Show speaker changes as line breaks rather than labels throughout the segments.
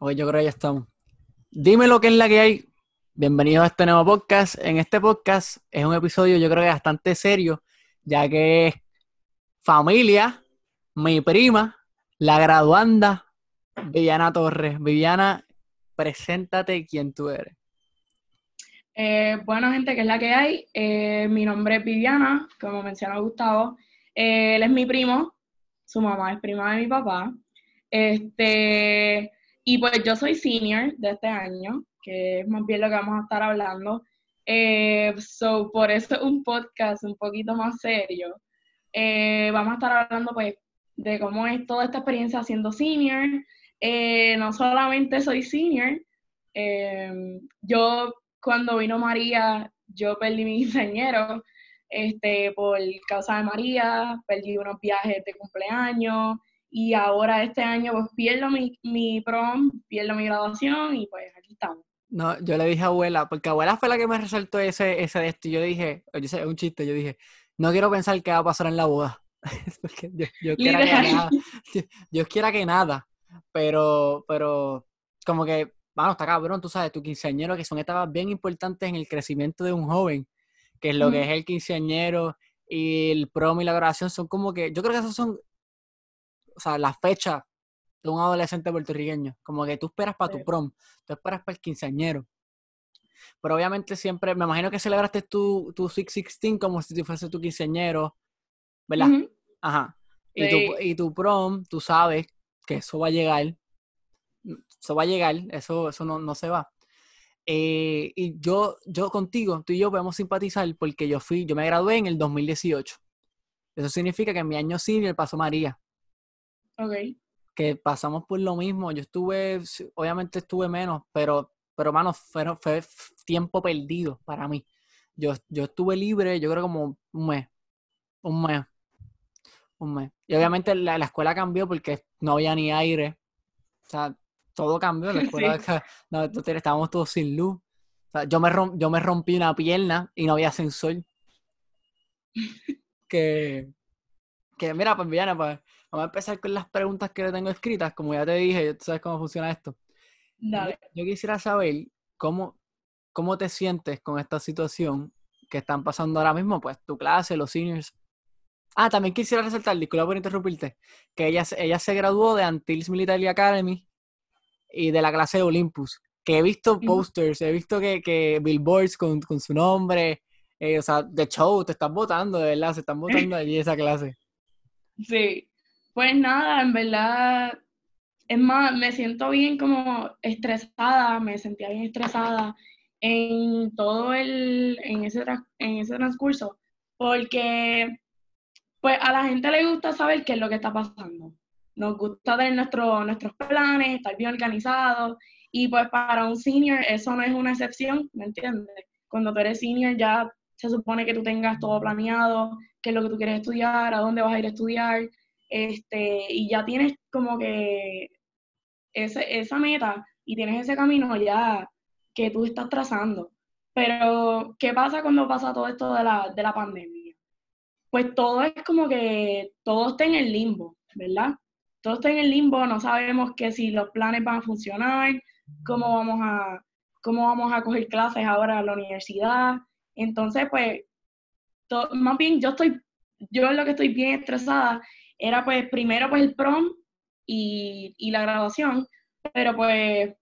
Hoy yo creo que ya estamos. Dime lo que es la que hay. Bienvenidos a este nuevo podcast. En este podcast es un episodio yo creo que bastante serio, ya que es familia, mi prima, la graduanda, Viviana Torres. Viviana, preséntate quién tú eres.
Eh, bueno, gente, ¿qué es la que hay? Eh, mi nombre es Viviana, como mencionó Gustavo. Eh, él es mi primo, su mamá es prima de mi papá. Este, y pues yo soy senior de este año, que es más bien lo que vamos a estar hablando. so, por eso es un podcast un poquito más serio. vamos a estar hablando pues de cómo es toda esta experiencia siendo senior. no solamente soy senior, yo cuando vino María, yo perdí mi diseñero este, por causa de María, perdí unos viajes de cumpleaños y ahora este año pues pierdo mi, mi prom, pierdo mi graduación y pues aquí estamos.
No, yo le dije a abuela, porque abuela fue la que me resaltó ese, ese de esto y yo dije, oye, es un chiste, yo dije, no quiero pensar qué va a pasar en la boda. porque yo, yo quiera que nada, yo quiera que nada, pero, pero como que bueno, está cabrón, tú sabes, tu quinceañero, que son etapas bien importantes en el crecimiento de un joven, que es lo que es el quinceañero y el prom y la graduación, son como que, yo creo que esas son, o sea, las fechas de un adolescente puertorriqueño, como que tú esperas para tu prom, tú esperas para el quinceañero. Pero obviamente siempre, me imagino que celebraste tu, tu Six Sixteen como si fuese tu quinceañero, ¿verdad? Ajá. Y, tu, y tu prom, tú sabes que eso va a llegar eso va a llegar, eso, eso no, se va. Eh, y yo, yo contigo, tú y yo podemos simpatizar porque yo fui, yo me gradué en el 2018. Eso significa que en mi año senior pasó María. Que pasamos por lo mismo. Yo estuve, obviamente estuve menos, pero, pero mano, fue, fue tiempo perdido para mí. Yo, yo estuve libre, yo creo como un mes. Un mes. Un mes. Y obviamente la, la escuela cambió porque no había ni aire. O sea, todo cambió. La escuela, no, estábamos todos sin luz. yo, me yo me rompí una pierna y no había sensor. que, que mira, pues Viana, pues vamos a empezar con las preguntas que le tengo escritas. Como ya te dije, tú sabes cómo funciona esto. Yo, quisiera saber cómo, cómo te sientes con esta situación que están pasando ahora mismo, pues tu clase, los seniors. Ah, también quisiera resaltar, disculpa por interrumpirte, que ella, ella se graduó de Antilles Military Academy y de la clase de Olympus, que he visto posters, he visto que, que billboards con, con su nombre, eh, o sea, de show, te están votando, de verdad, se están votando allí esa clase.
Sí, pues nada, en verdad, es más, me siento bien como estresada, me sentía bien estresada en todo el, en ese, en ese transcurso, porque pues a la gente le gusta saber qué es lo que está pasando nos gusta tener nuestro, nuestros planes, estar bien organizados, y pues para un senior eso no es una excepción, ¿me entiendes? Cuando tú eres senior ya se supone que tú tengas todo planeado, qué es lo que tú quieres estudiar, a dónde vas a ir a estudiar, este, y ya tienes como que ese, esa meta y tienes ese camino ya que tú estás trazando. Pero, ¿qué pasa cuando pasa todo esto de la, de la pandemia? Pues todo es como que todo está en el limbo, ¿verdad? todo está en el limbo, no sabemos que si los planes van a funcionar, cómo vamos a, cómo vamos a coger clases ahora a la universidad. Entonces, pues, más bien yo estoy, yo lo que estoy bien estresada era pues primero pues el prom y, y la graduación, pero pues,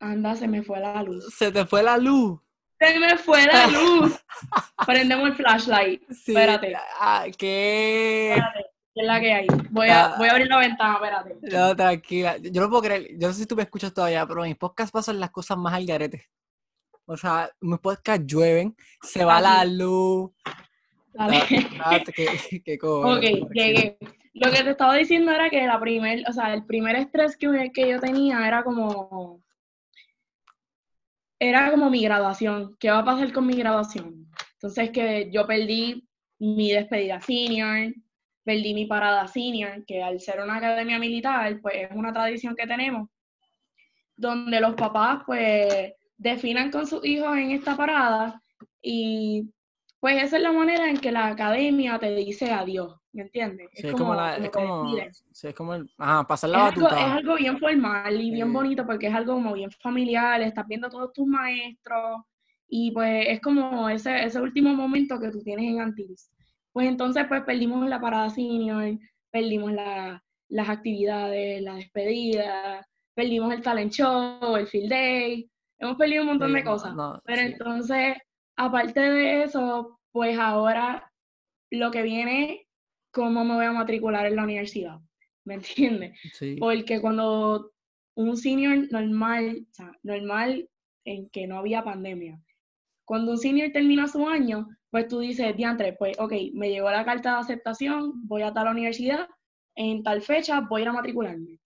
anda, se me fue la luz.
Se te fue la luz.
Se me fue la luz. Prendemos el flashlight. Espérate.
Ah, ¿Qué? Espérate
es la que hay. Voy a, voy a abrir la ventana, espérate.
No, tranquila. Yo no puedo creer, yo no sé si tú me escuchas todavía, pero en mis podcasts pasan las cosas más al garete. O sea, mis podcasts llueven, se va la luz.
Dale. qué, qué ok, llegué. Lo que te estaba diciendo era que la primer, o sea, el primer estrés que, que yo tenía era como era como mi graduación. ¿Qué va a pasar con mi graduación? Entonces que yo perdí mi despedida senior, perdí mi parada senior, que al ser una academia militar, pues es una tradición que tenemos, donde los papás pues definan con sus hijos en esta parada y pues esa es la manera en que la academia te dice adiós. ¿me entiendes?
es, como, la, es como, sí, es como el, ajá, pasar la
es
batuta.
Algo, es algo bien formal y bien bonito porque es algo como bien familiar, estás viendo a todos tus maestros y pues es como ese, ese último momento que tú tienes en Antilles. Pues entonces pues perdimos la parada senior, perdimos la, las actividades, la despedida, perdimos el talent show, el field day, hemos perdido un montón de cosas. Pero entonces, aparte de eso, pues ahora lo que viene, cómo me voy a matricular en la universidad, ¿me entiendes? Porque cuando un senior normal, o sea, normal en que no había pandemia, cuando un senior termina su año, pues tú dices, diantre, pues ok, me llegó la carta de aceptación, voy a tal universidad, en tal fecha voy a ir a matricularme.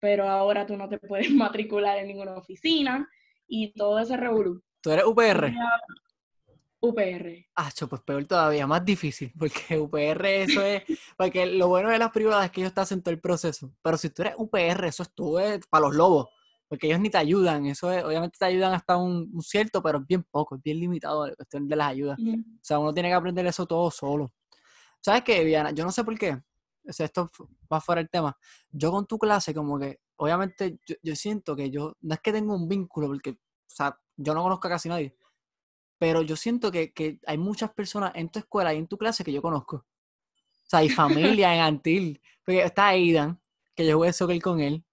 Pero ahora tú no te puedes matricular en ninguna oficina y todo ese revolú.
¿Tú eres UPR?
UPR.
Ah, pues peor todavía, más difícil, porque UPR eso es, porque lo bueno de las privadas es que ellos te hacen todo el proceso, pero si tú eres UPR, eso es tú, es para los lobos, porque ellos ni te ayudan, eso es, obviamente te ayudan hasta un, cierto, pero es bien poco, es bien limitado la cuestión de las ayudas. O sea, uno tiene que aprender eso todo solo. ¿Sabes qué, Viana? Yo no sé por qué, o sea, esto va fuera el tema. Yo con tu clase, como que, obviamente, yo, siento que yo, no es que tengo un vínculo, porque, o sea, yo no conozco a casi nadie, pero yo siento que, hay muchas personas en tu escuela y en tu clase que yo conozco. O sea, hay familia en Antil, porque está Aidan, que yo jugué soccer con él.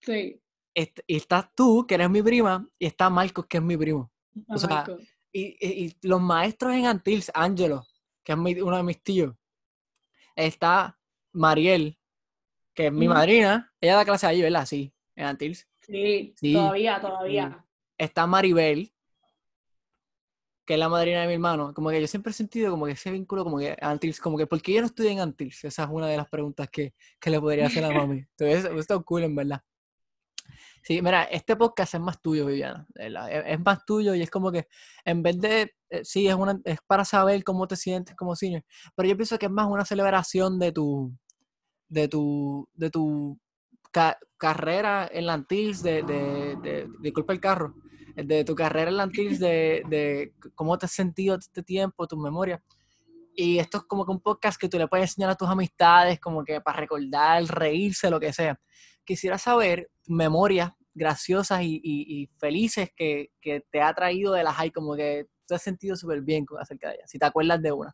Sí.
y estás tú, que eres mi prima, y está Marcos, que es mi primo. o sea, y, los maestros en Antil, Ángelo, que es uno de mis tíos, está Mariel, que es mi madrina. Ella da clase ahí, ¿verdad? Sí, en Antils.
Sí, todavía, todavía.
Está Maribel, que es la madrina de mi hermano. Como que yo siempre he sentido como que ese vínculo, como que Antils, como que, ¿por qué yo no estudié en Antils? Esa es una de las preguntas que, le podría hacer a mami. Entonces, está cool, en verdad. Sí, mira, este podcast es más tuyo, Viviana. Es más tuyo y es como que en vez de, eh, sí, es, una, es para saber cómo te sientes como senior, pero yo pienso que es más una celebración de tu, de tu, de tu carrera en la Antils, de, de, de, disculpa el carro, de tu carrera en la Antils, de, de cómo te has sentido este tiempo, tus memorias. Y esto es como que un podcast que tú le puedes enseñar a tus amistades, como que para recordar, reírse, lo que sea. Quisiera saber memorias graciosas y, felices que, te ha traído de las hay, como que te has sentido súper bien acerca de ellas, si te acuerdas de una.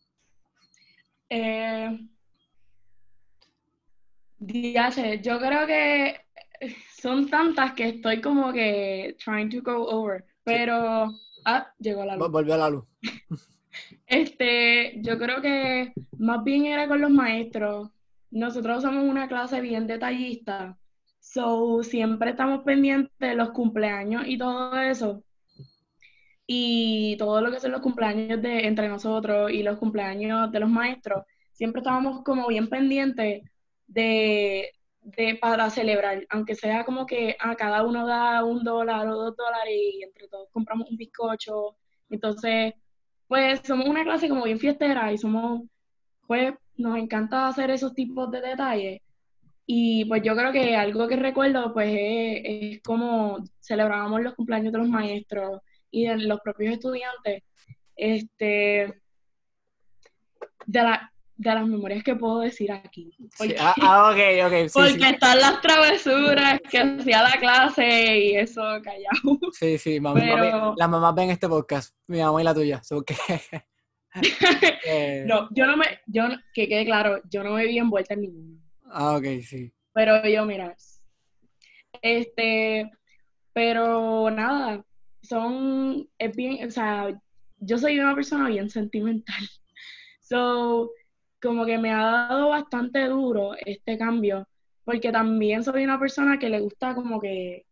Eh, yo creo que son tantas que estoy como que trying to go over, pero... Ah, llegó la luz.
Volvió a la luz.
Este, yo creo que más bien era con los maestros. Nosotros somos una clase bien detallista, so siempre estamos pendientes de los cumpleaños y todo eso. Y todo lo que son los cumpleaños de entre nosotros y los cumpleaños de los maestros, siempre estábamos como bien pendientes de, de para celebrar, aunque sea como que a cada uno da un dólar o dos dólares y entre todos compramos un bizcocho. Entonces, pues somos una clase como bien fiestera y somos, pues nos encanta hacer esos tipos de detalles. Y pues yo creo que algo que recuerdo pues es, como celebrábamos los cumpleaños de los maestros y de los propios estudiantes. Este, de la, de las memorias que puedo decir aquí.
Porque, ah, ah, ok, ok.
porque están las travesuras que hacía la clase y eso callado.
Sí, sí, mami, las mamás ven este podcast, mi mamá y la tuya.
Eh, no, yo no me, yo, que quede claro, yo no me vi envuelta en ninguno.
Ah, ok, sí.
Pero yo, mira, este, pero nada, son, es bien, o sea, yo soy una persona bien sentimental. So, como que me ha dado bastante duro este cambio, porque también soy una persona que le gusta como que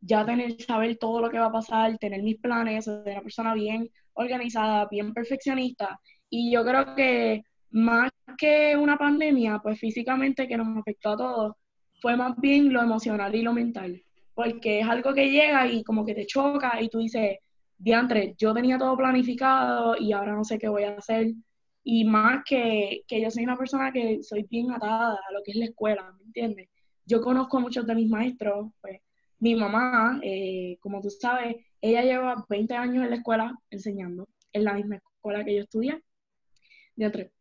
ya tener, saber todo lo que va a pasar, tener mis planes, soy una persona bien organizada, bien perfeccionista, y yo creo que más que una pandemia, pues físicamente que nos afectó a todos, fue más bien lo emocional y lo mental, porque es algo que llega y como que te choca y tú dices, diantre, yo tenía todo planificado y ahora no sé qué voy a hacer, y más que, que, yo soy una persona que soy bien atada a lo que es la escuela, ¿me entiendes? Yo conozco a muchos de mis maestros, pues mi mamá, eh, como tú sabes, ella lleva 20 años en la escuela enseñando, en la misma escuela que yo estudié.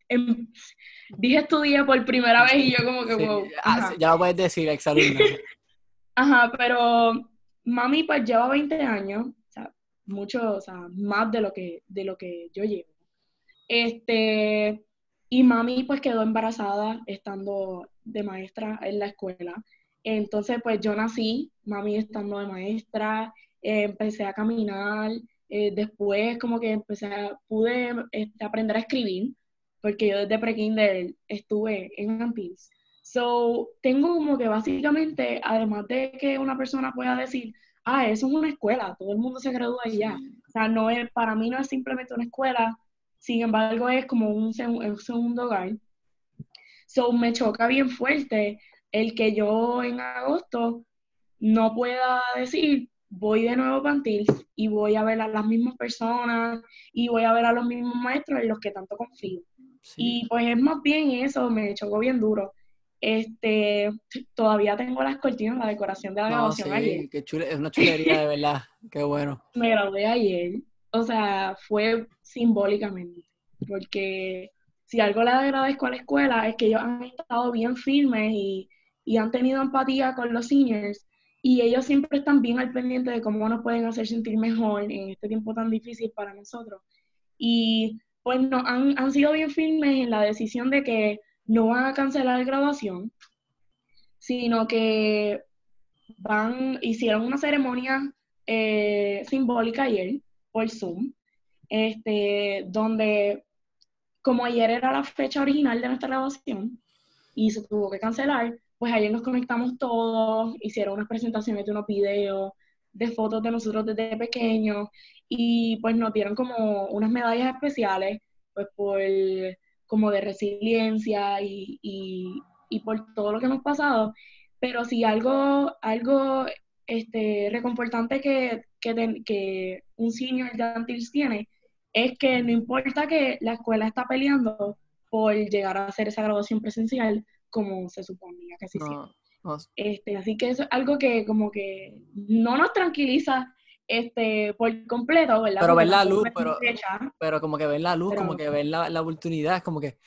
em, dije estudié por primera vez y yo como que, wow.
Ah, ya lo puedes decir, exalumna.
ajá, pero mami pues lleva 20 años, o sea, mucho, o sea, más de lo que, de lo que yo llevo. Este, y mami pues quedó embarazada estando de maestra en la escuela. Entonces pues yo nací, mami estando de maestra, eh, empecé a caminar, eh, después como que empecé a, pude este, aprender a escribir, porque yo desde pre-kinder estuve en Antilles. So, tengo como que básicamente, además de que una persona pueda decir, ah, eso es una escuela, todo el mundo se gradúa allá. O sea, no es, para mí no es simplemente una escuela, sin embargo es como un, un segundo hogar. So, me choca bien fuerte el que yo en agosto no pueda decir, voy de nuevo a Pantil y voy a ver a las mismas personas y voy a ver a los mismos maestros en los que tanto confío. Y pues es más bien eso, me chocó bien duro. Este, todavía tengo las cortinas, la decoración de la graduación ayer.
es una chulería de verdad, qué bueno.
Me gradué ayer, o sea, fue simbólicamente, porque si algo le agradezco a la escuela es que ellos han estado bien firmes y, y han tenido empatía con los seniors y ellos siempre están bien al pendiente de cómo nos pueden hacer sentir mejor en este tiempo tan difícil para nosotros. Y pues no, han, han sido bien firmes en la decisión de que no van a cancelar la graduación, sino que van, hicieron una ceremonia eh, simbólica ayer por Zoom, este, donde como ayer era la fecha original de nuestra graduación y se tuvo que cancelar, pues ayer nos conectamos todos, hicieron unas presentaciones de unos videos, de fotos de nosotros desde pequeños, y pues nos dieron como unas medallas especiales, pues por como de resiliencia y, y, por todo lo que hemos pasado. Pero sí algo, algo este, reconfortante que, que, que un senior de Antilles tiene es que no importa que la escuela está peleando por llegar a hacer esa graduación presencial, como se suponía que sí Este, así que eso es algo que como que no nos tranquiliza este por completo, ¿verdad?
Pero ver la luz, pero, pero como que ver la luz, como que ver la, la oportunidad, como que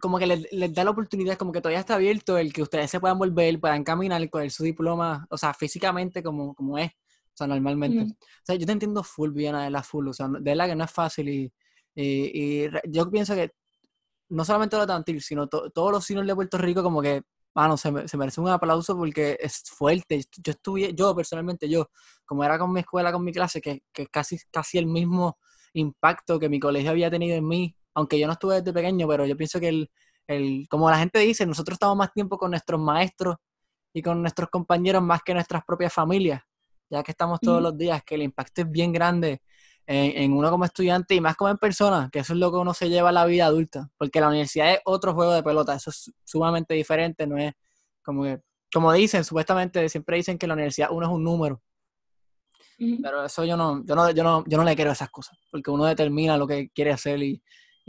como que les, da la oportunidad, como que todavía está abierto el que ustedes se puedan volver, puedan caminar, con su diploma, o sea, físicamente como, como es, o sea, normalmente. O sea, yo te entiendo full, bien de la full, o sea, de verdad que no es fácil y, y, y yo pienso que no solamente los de sino todos los cines de Puerto Rico, como que, bueno, se, se merece un aplauso porque es fuerte. Yo estuve, yo personalmente, yo, como era con mi escuela, con mi clase, que, que casi, casi el mismo impacto que mi colegio había tenido en mí, aunque yo no estuve desde pequeño, pero yo pienso que el, el, como la gente dice, nosotros estamos más tiempo con nuestros maestros y con nuestros compañeros más que nuestras propias familias, ya que estamos todos los días, que el impacto es bien grande en, uno como estudiante y más como en persona, que eso es lo que uno se lleva a la vida adulta, porque la universidad es otro juego de pelota, eso es sumamente diferente, no es como que, como dicen, supuestamente siempre dicen que la universidad uno es un número, pero eso yo no, yo no, yo no, yo no le quiero esas cosas, porque uno determina lo que quiere hacer y,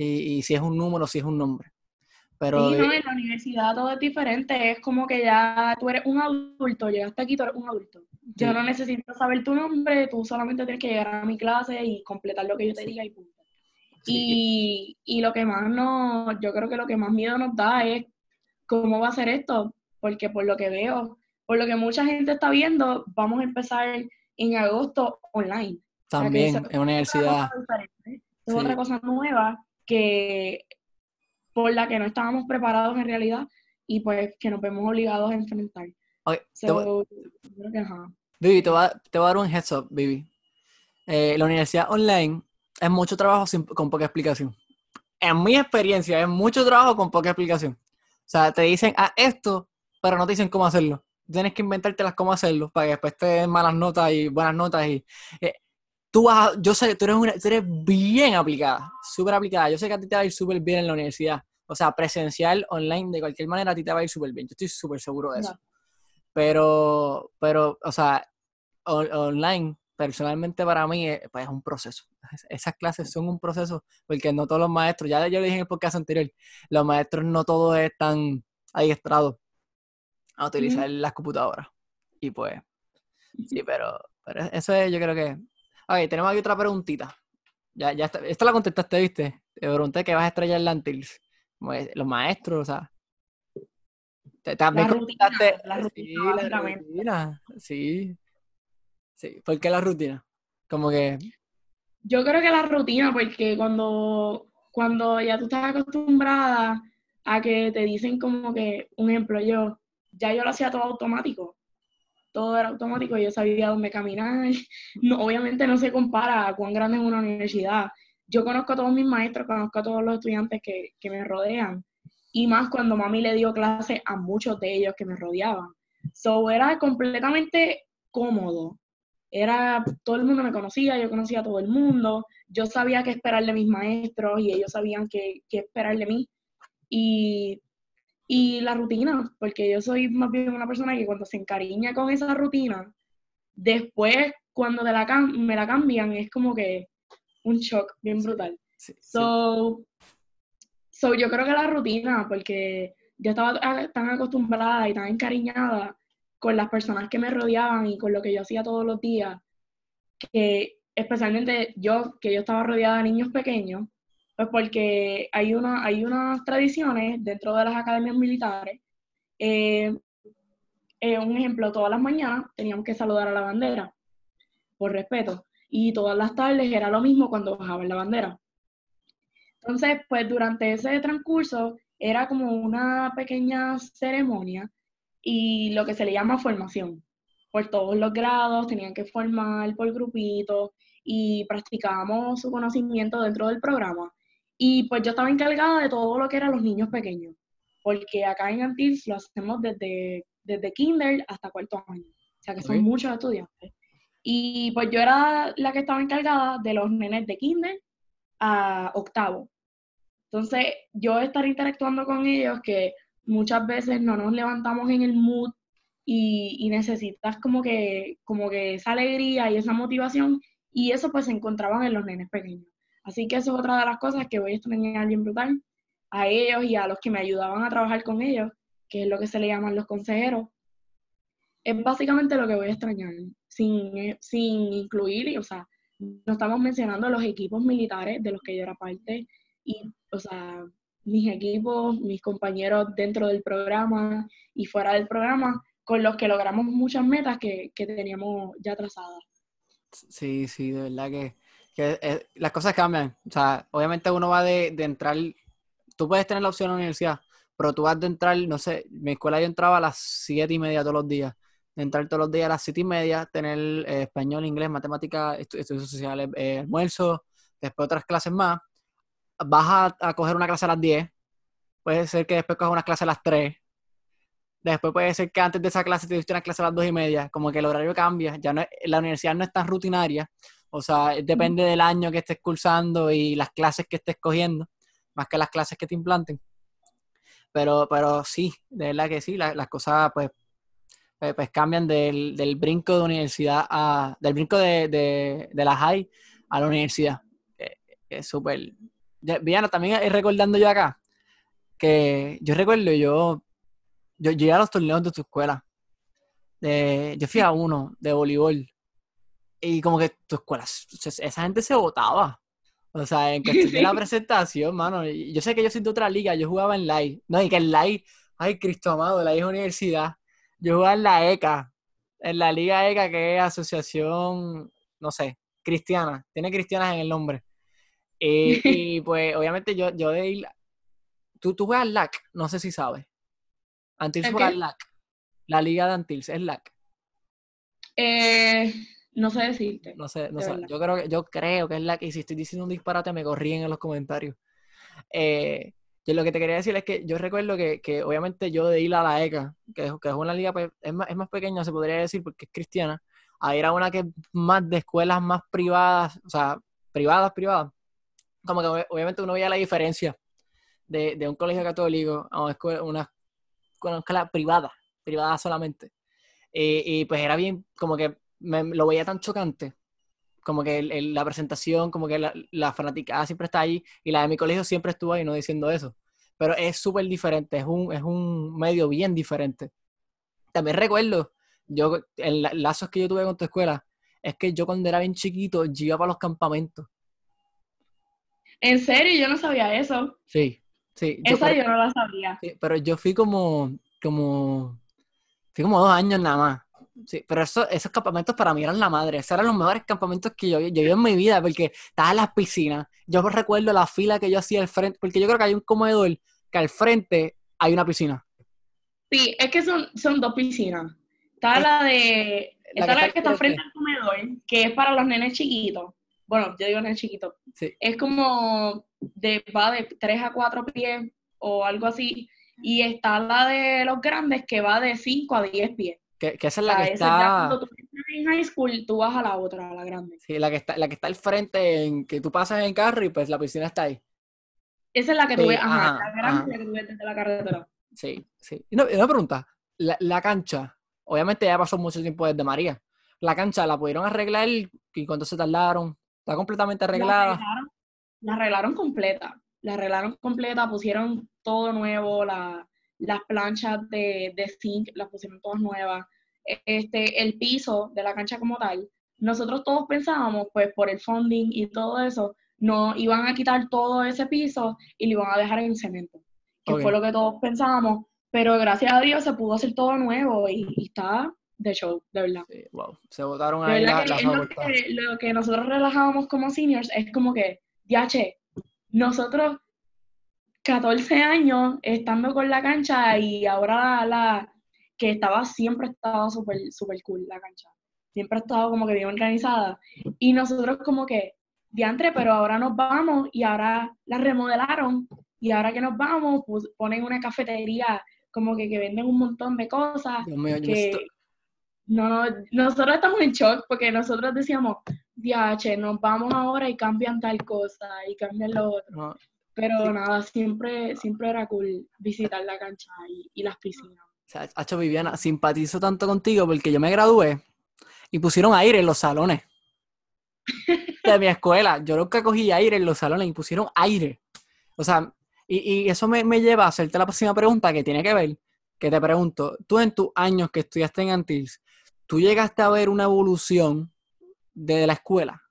y, si es un número, si es un nombre. Pero,
sí, no, en la universidad todo es diferente, es como que ya tú eres un adulto, llegaste aquí, tú eres un adulto. Yo no necesito saber tu nombre, tú solamente tienes que llegar a mi clase y completar lo que yo te diga y punto. Y, y, lo que más nos, yo creo que lo que más miedo nos da es cómo va a ser esto, porque por lo que veo, por lo que mucha gente está viendo, vamos a empezar en agosto online.
También, en universidad.
Es otra cosa nueva que por la que no estábamos preparados en realidad y pues que nos vemos obligados a enfrentar.
Okay, creo que, ajá. Vivi, te voy, a, te a dar un heads up, Vivi. Eh, la universidad online es mucho trabajo con poca explicación. En mi experiencia, es mucho trabajo con poca explicación. O sea, te dicen a ah, esto, pero no te dicen cómo hacerlo. Tienes que inventártelas cómo hacerlo para que después te den malas notas y buenas notas. Y, eh, tú vas, yo sé, tú eres, una, tú eres bien aplicada, súper aplicada. Yo sé que a ti te va a ir súper bien en la universidad. O sea, presencial, online, de cualquier manera a ti te va a ir súper bien. Yo estoy súper seguro de eso. Pero, pero, o sea, online, personalmente para mí, es, pues, es un proceso. Esas clases son un proceso, porque no todos los maestros, ya yo lo dije en el podcast anterior, los maestros no todos están adiestrados a utilizar las computadoras. Y pues, sí, pero, pero eso es, yo creo que... Ok, tenemos aquí otra preguntita. Ya, ya esta la contestaste, ¿viste? te pregunté qué vas a estrellar Lantils. Los maestros, o sea.
También la rutina, la rutina, sí, la rutina,
sí. Sí, ¿por qué la rutina? Como que...
Yo creo que la rutina, porque cuando, cuando ya tú estás acostumbrada a que te dicen como que, un ejemplo, yo, ya yo lo hacía todo automático. Todo era automático, yo sabía dónde caminar. No, obviamente no se compara a cuán grande es una universidad. Yo conozco a todos mis maestros, conozco a todos los estudiantes que, que me rodean. Y más cuando mami le dio clase a muchos de ellos que me rodeaban. So era completamente cómodo. Era, todo el mundo me conocía, yo conocía a todo el mundo, yo sabía qué esperar de mis maestros y ellos sabían qué, qué esperar de mí. Y, y la rutina, porque yo soy más bien una persona que cuando se encariña con esa rutina, después cuando la me la cambian es como que un shock bien brutal. so, so, yo creo que la rutina, porque yo estaba tan acostumbrada y tan encariñada con las personas que me rodeaban y con lo que yo hacía todos los días, que especialmente yo, que yo estaba rodeada de niños pequeños, pues porque hay, una, hay unas tradiciones dentro de las academias militares. Eh, eh, un ejemplo, todas las mañanas teníamos que saludar a la bandera, por respeto, y todas las tardes era lo mismo cuando bajaban la bandera. Entonces, pues durante ese transcurso era como una pequeña ceremonia y lo que se le llama formación. Por todos los grados tenían que formar por grupitos y practicábamos su conocimiento dentro del programa. Y pues yo estaba encargada de todo lo que eran los niños pequeños, porque acá en Antilles lo hacemos desde, desde kinder hasta cuarto año, o sea que son muchos estudiantes. Y pues yo era la que estaba encargada de los nenes de kinder a octavo. Entonces, yo estar interactuando con ellos, que muchas veces no nos levantamos en el mood y, necesitas como que, como que esa alegría y esa motivación y eso pues se encontraban en los nenes pequeños. Así que eso es otra de las cosas que voy a extrañar bien brutal a ellos y a los que me ayudaban a trabajar con ellos, que es lo que se le llaman los consejeros. Es básicamente lo que voy a extrañar, sin, sin incluir, o sea, no estamos mencionando los equipos militares de los que yo era parte y, o sea, mis equipos, mis compañeros dentro del programa y fuera del programa, con los que logramos muchas metas que, teníamos ya trazadas.
Sí, sí, de verdad que, eh, las cosas cambian. O sea, obviamente uno va de, entrar, tú puedes tener la opción en la universidad, pero tú vas de entrar, no sé, mi escuela yo entraba a las siete y media todos los días. De entrar todos los días a las siete y media, tener eh, español, inglés, matemáticas, estudios sociales, eh, almuerzo, después otras clases más vas a, coger una clase a las 10, puede ser que después cojas una clase a las 3, después puede ser que antes de esa clase te diste una clase a las 2 y media, como que el horario cambia, ya no la universidad no es tan rutinaria, o sea, depende del año que estés cursando y las clases que estés cogiendo, más que las clases que te implanten. Pero, pero sí, de verdad que sí, las cosas pues, pues, pues, cambian del, del, brinco de universidad a, del brinco de, de, de la high a la universidad. es súper, Viana, también recordando yo acá, que yo recuerdo yo, yo llegué a los torneos de tu escuela. yo fui a uno de voleibol. Y como que tu escuela, esa gente se votaba. O sea, en cuestión de la presentación, mano. Yo sé que yo soy de otra liga, yo jugaba en LAI. No, y que en LAI, ay, Cristo amado, la universidad. Yo jugaba en la ECA, en la Liga ECA, que es Asociación, no sé, cristiana. Tiene cristianas en el nombre. Eh, y pues obviamente yo, yo de ir... ¿Tú, tú juegas LAC, no sé si sabes. Antils juega LAC. La liga de Antils es LAC.
Eh, no sé decirte.
No sé, no sé. Yo creo, que, yo creo que es LAC y si estoy diciendo un disparate me corrían en los comentarios. Eh, yo lo que te quería decir es que yo recuerdo que, que obviamente yo de ir a la ECA, que, que es una liga, pues, es, más, es más pequeña, se podría decir, porque es cristiana, a ir a una que es más de escuelas más privadas, o sea, privadas, privadas como que obviamente uno veía la diferencia de, de un colegio católico a una escuela, una, escuela privada, privada solamente. y pues era bien, como que me, lo veía tan chocante, como que la presentación, como que la, la fanaticada siempre está ahí y la de mi colegio siempre estuvo ahí no diciendo eso. Pero es súper diferente, es un, es un medio bien diferente. También recuerdo, yo, el lazos que yo tuve con tu escuela, es que yo cuando era bien chiquito, yo iba para los campamentos
¿En serio? Yo no sabía eso.
Sí, sí.
Esa yo no la sabía.
pero yo fui como, como, fui como dos años nada más. Sí, pero eso, esos campamentos para mí eran la madre. Esos eran los mejores campamentos que yo, yo vi en mi vida, porque estaba en las piscinas. Yo recuerdo la fila que yo hacía al frente, porque yo creo que hay un comedor que al frente hay una piscina.
Sí, es que son, son dos piscinas. Está la de. está la que está frente al comedor, que es para los nenes chiquitos. Bueno, yo digo nenes chiquitos. Sí. Es como de, va de 3 a 4 pies o algo así. Y está la de los grandes que va de 5 a 10 pies.
Que, que esa es la que está. cuando
tú en high school, tú vas a la otra, a la grande.
Sí, la que está, la que está al frente, en que tú pasas en carro y pues la piscina está ahí.
Esa es la que tú ves, ajá, la grande que tú ves desde la carretera.
Sí, sí. Y una, pregunta, la, la, cancha, obviamente ya pasó mucho tiempo desde María. La cancha, ¿la pudieron arreglar y cuánto se tardaron? ¿Está completamente arreglada?
La arreglaron, completa. La arreglaron completa, pusieron todo nuevo, la, las planchas de, de zinc las pusieron todas nuevas. Este, el piso de la cancha como tal, nosotros todos pensábamos, pues por el funding y todo eso, no iban a quitar todo ese piso y lo iban a dejar en cemento, que fue lo que todos pensábamos, pero gracias a Dios se pudo hacer todo nuevo y, está de show, de verdad.
wow, se botaron ahí la,
lo, que, lo, que, nosotros relajábamos como seniors es como que, ya che, nosotros 14 años estando con la cancha y ahora la, que estaba, siempre estaba súper super cool la cancha. Siempre ha estado como que bien organizada. Y nosotros como que, diantre, pero ahora nos vamos y ahora la remodelaron y ahora que nos vamos, pues ponen una cafetería como que, que venden un montón de cosas. que, no, nosotros estamos en shock porque nosotros decíamos, diache, nos vamos ahora y cambian tal cosa y cambian lo otro. Pero nada, siempre, siempre era cool visitar la cancha y, y las piscinas.
O sea, Hacho Viviana, simpatizo tanto contigo porque yo me gradué y pusieron aire en los salones de mi escuela. Yo nunca cogí aire en los salones y pusieron aire. O sea, y, y eso me, me, lleva a hacerte la próxima pregunta que tiene que ver, que te pregunto, tú en tus años que estudiaste en Antilles, ¿tú llegaste a ver una evolución de la escuela?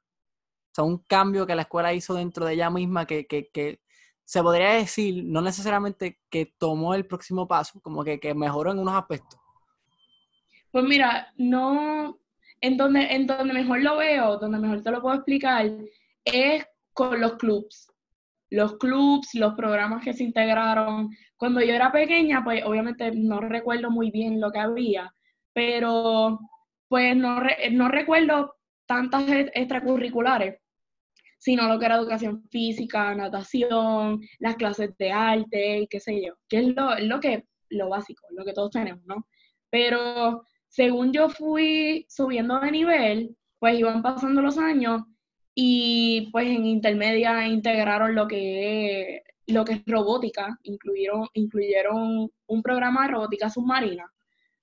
O sea, un cambio que la escuela hizo dentro de ella misma que, que, que se podría decir, no necesariamente que tomó el próximo paso, como que, que mejoró en unos aspectos.
Pues mira, no, en donde, en donde mejor lo veo, donde mejor te lo puedo explicar, es con los clubs. Los clubs, los programas que se integraron. Cuando yo era pequeña, pues obviamente no recuerdo muy bien lo que había, pero pues no, no recuerdo tantas extracurriculares sino lo que era educación física, natación, las clases de arte y qué sé yo, que es lo, lo que, lo básico, lo que todos tenemos, ¿no? Pero según yo fui subiendo de nivel, pues iban pasando los años y pues en intermedia integraron lo que, lo que es robótica, incluyeron, incluyeron un programa de robótica submarina,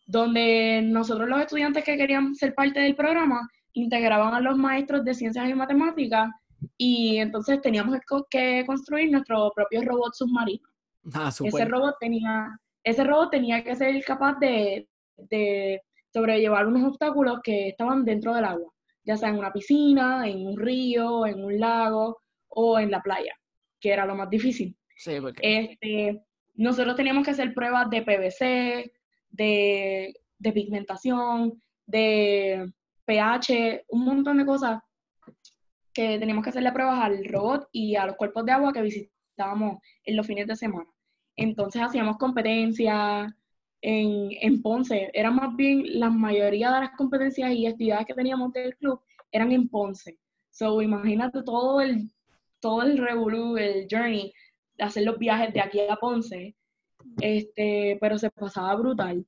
donde nosotros los estudiantes que querían ser parte del programa integraban a los maestros de ciencias y matemáticas y entonces teníamos que construir nuestro propio robot submarino. Ah, ese robot tenía, ese robot tenía que ser capaz de, de sobrellevar unos obstáculos que estaban dentro del agua, ya sea en una piscina, en un río, en un lago o en la playa, que era lo más difícil.
Sí, porque...
este, nosotros teníamos que hacer pruebas de PVC, de, de pigmentación, de pH, un montón de cosas que teníamos que hacerle pruebas al robot y a los cuerpos de agua que visitábamos en los fines de semana. Entonces hacíamos competencias en, en Ponce. Eran más bien, la mayoría de las competencias y actividades que teníamos del club eran en Ponce. So, imagínate todo el, todo el revolú, el journey, de hacer los viajes de aquí a Ponce. Este, pero se pasaba brutal.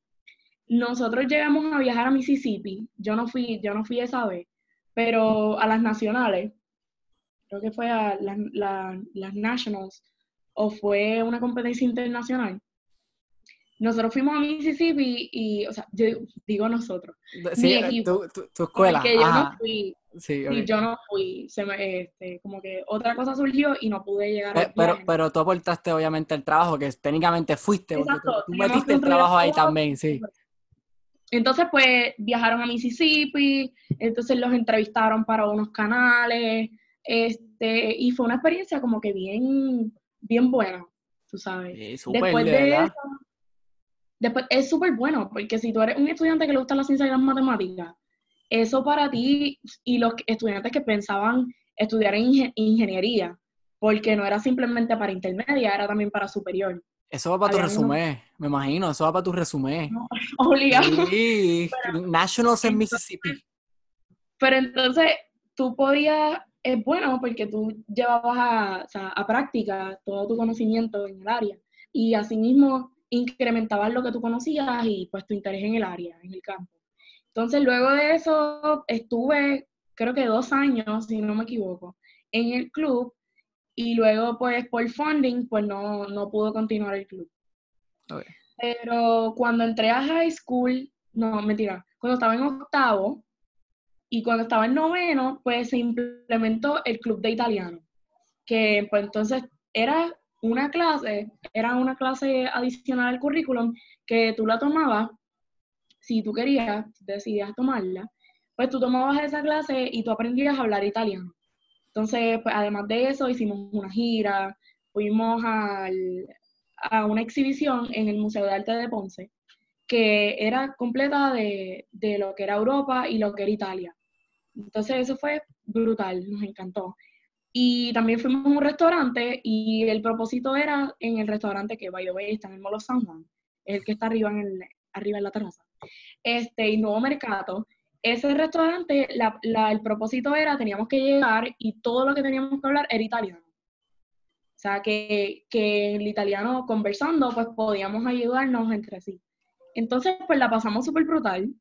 Nosotros llegamos a viajar a Mississippi. Yo no fui, yo no fui esa vez, pero a las nacionales creo que fue a las Nationals o fue una competencia internacional. Nosotros fuimos a Mississippi y, o sea, yo digo nosotros.
Sí, mi eh, equipo, tu, escuela.
Porque yo no fui. Sí, Y yo no fui. Se me, este, como que otra cosa surgió y no pude llegar
pero, pero, pero, tú aportaste obviamente el trabajo, que técnicamente fuiste. Exacto, tú, metiste el trabajo ahí también, sí.
Entonces, pues, viajaron a Mississippi, entonces los entrevistaron para unos canales, Este, y fue una experiencia como que bien, bien buena, tú sabes. después de, eso, después, es súper bueno, porque si tú eres un estudiante que le gusta la ciencia y las matemáticas, eso para ti y los estudiantes que pensaban estudiar en ingeniería, porque no era simplemente para intermedia, era también para superior.
Eso va para tu resumen, me imagino, eso va para tu resumen.
No, obligado.
Sí, Nationals en Mississippi.
Pero entonces, tú podías, es bueno porque tú llevabas a, o sea, a práctica todo tu conocimiento en el área y asimismo incrementabas lo que tú conocías y pues tu interés en el área, en el campo. Entonces, luego de eso, estuve, creo que dos años, si no me equivoco, en el club y luego, pues, por funding, pues no, no pudo continuar el club. Pero cuando entré a high school, no, mentira, cuando estaba en octavo y cuando estaba en noveno, pues se implementó el club de italiano, que pues entonces era una clase, era una clase adicional al currículum que tú la tomabas, si tú querías, decidías tomarla, pues tú tomabas esa clase y tú aprendías a hablar italiano. Entonces, pues, además de eso, hicimos una gira, fuimos a una exhibición en el Museo de Arte de Ponce, que era completa de, lo que era Europa y lo que era Italia. Entonces, eso fue brutal, nos encantó. Y también fuimos a un restaurante y el propósito era en el restaurante que, by the way, está en el Molo San Juan, el que está arriba en, el, arriba en la terraza, este, y Nuevo Mercado, ese restaurante, el propósito era, teníamos que llegar y todo lo que teníamos que hablar era italiano. O sea, que, que el italiano conversando, pues podíamos ayudarnos entre sí. Entonces, pues la pasamos súper brutal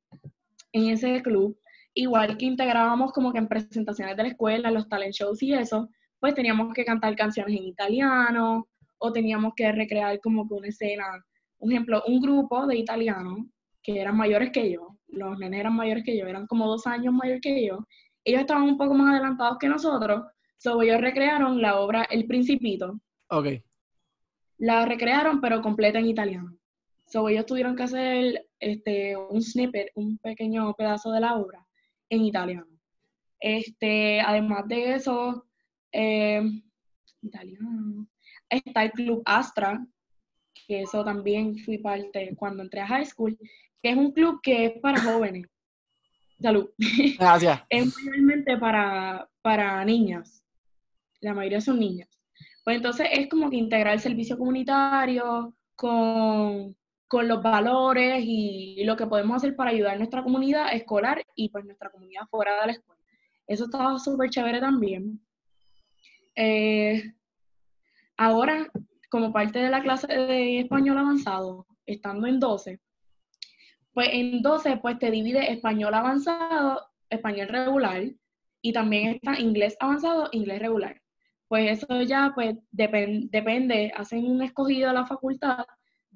en ese club. Igual que integrábamos como que en presentaciones de la escuela, los talent shows y eso, pues teníamos que cantar canciones en italiano o teníamos que recrear como que una escena, un ejemplo, un grupo de italianos que eran mayores que yo, los nenes eran mayores que yo, eran como dos años mayores que yo, ellos estaban un poco más adelantados que nosotros, so ellos recrearon la obra El Principito.
Ok.
La recrearon, pero completa en italiano. So ellos tuvieron que hacer este, un snippet, un pequeño pedazo de la obra en italiano. Este, además de eso, eh, italiano. Está el Club Astra, que eso también fui parte cuando entré a high school, que es un club que es para jóvenes. Salud.
Gracias.
es mayormente para, para niñas. La mayoría son niñas. Pues entonces es como que integrar el servicio comunitario con, los valores y, lo que podemos hacer para ayudar a nuestra comunidad escolar y pues nuestra comunidad fuera de la escuela. Eso estaba súper chévere también. Eh, ahora, como parte de la clase de español avanzado, estando en 12, pues en 12 pues te divide español avanzado, español regular y también está inglés avanzado, inglés regular. Pues eso ya pues depende, hacen un escogido a la facultad,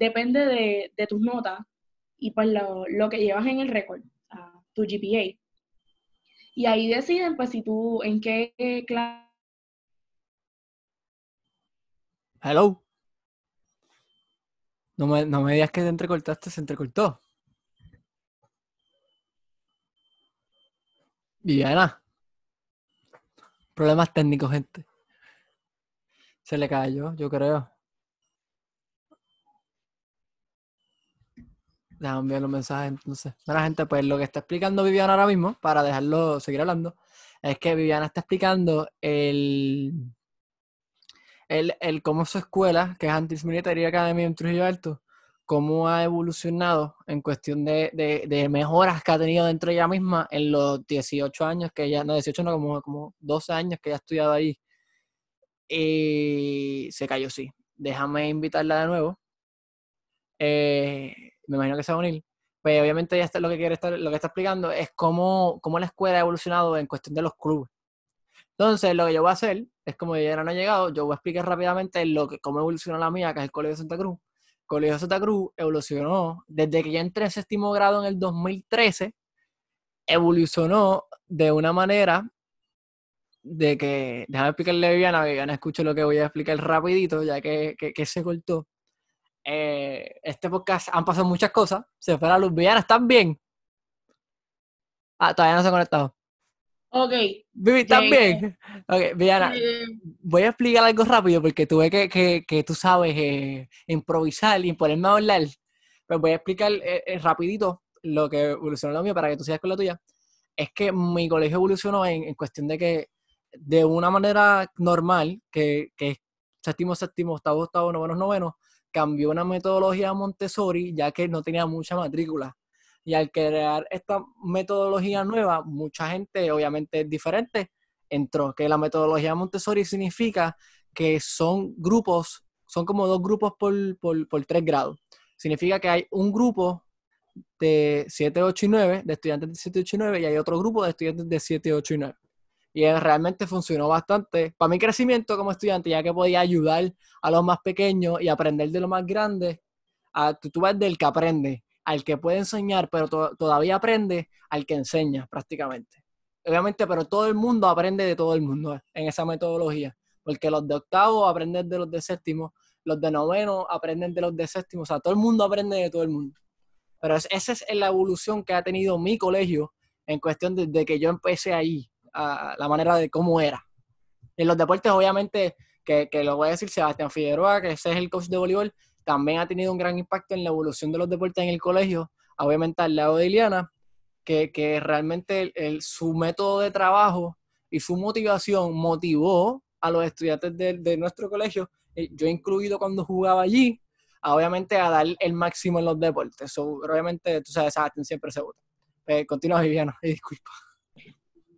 depende de, tus notas y pues lo, que llevas en el récord, tu GPA. Y ahí deciden pues si tú en qué clase...
Hello. No me, no me digas que te entrecortaste, se entrecortó. Viviana. Problemas técnicos, gente. Se le cayó, yo creo. Déjame enviar los mensajes entonces. Bueno, gente, pues lo que está explicando Viviana ahora mismo, para dejarlo seguir hablando, es que Viviana está explicando el, el, el cómo su escuela, que es Antis Military Academy en Trujillo Alto, cómo ha evolucionado en cuestión de, mejoras que ha tenido dentro de ella misma en los 18 años que ella, no 18, no, como, como 12 años que ella ha estudiado ahí. Y se cayó, sí. Déjame invitarla de nuevo. Eh, me imagino que se va a unir. Pues obviamente ella está, lo que quiere estar, lo que está explicando es cómo, cómo la escuela ha evolucionado en cuestión de los clubes. Entonces, lo que yo voy a hacer es como ella no ha llegado, yo voy a explicar rápidamente lo que, cómo evolucionó la mía, que es el Colegio Santa Cruz Colegio Santa Cruz evolucionó desde que yo entré en séptimo grado en el 2013, evolucionó de una manera de que, déjame explicarle a Viviana, Viviana escuche lo que voy a explicar rapidito, ya que, se cortó. Eh, este podcast han pasado muchas cosas, se fue la luz, Viviana, ¿están bien? Ah, todavía no se ha conectado.
Ok.
Vivi, también. Ok, Viana, voy a explicar algo rápido porque tuve que, que, que tú sabes, eh, improvisar y ponerme a hablar. Pues voy a explicar eh, eh, rapidito lo que evolucionó lo mío para que tú sigas con la tuya. Es que mi colegio evolucionó en, en cuestión de que de una manera normal, que, que séptimo, séptimo, octavo, octavo, noveno, noveno, cambió una metodología Montessori ya que no tenía mucha matrícula. Y al crear esta metodología nueva, mucha gente, obviamente diferente, entró. Que la metodología Montessori significa que son grupos, son como dos grupos por, por, por tres grados. Significa que hay un grupo de 7, 8 y 9, de estudiantes de 7, 8 y 9, y hay otro grupo de estudiantes de 7, 8 y 9 y realmente funcionó bastante para mi crecimiento como estudiante, ya que podía ayudar a los más pequeños y aprender de los más grandes. A, tú, vas del que aprende, al que puede enseñar, pero todavía aprende al que enseña prácticamente. Obviamente, pero todo el mundo aprende de todo el mundo en esa metodología, porque los de octavo aprenden de los de séptimo, los de noveno aprenden de los de séptimo, o sea, todo el mundo aprende de todo el mundo. Pero esa es la evolución que ha tenido mi colegio en cuestión de, de que yo empecé ahí a la manera de cómo era. En los deportes, obviamente, que, que, lo voy a decir, Sebastián Figueroa, que ese es el coach de voleibol, también ha tenido un gran impacto en la evolución de los deportes en el colegio, obviamente al lado de Iliana, que, que realmente el, su método de trabajo y su motivación motivó a los estudiantes de, de nuestro colegio, eh, yo incluido cuando jugaba allí, a, obviamente a dar el máximo en los deportes. obviamente, tú sabes, Sebastián siempre se vota. Eh, continúa, Viviana, y disculpa.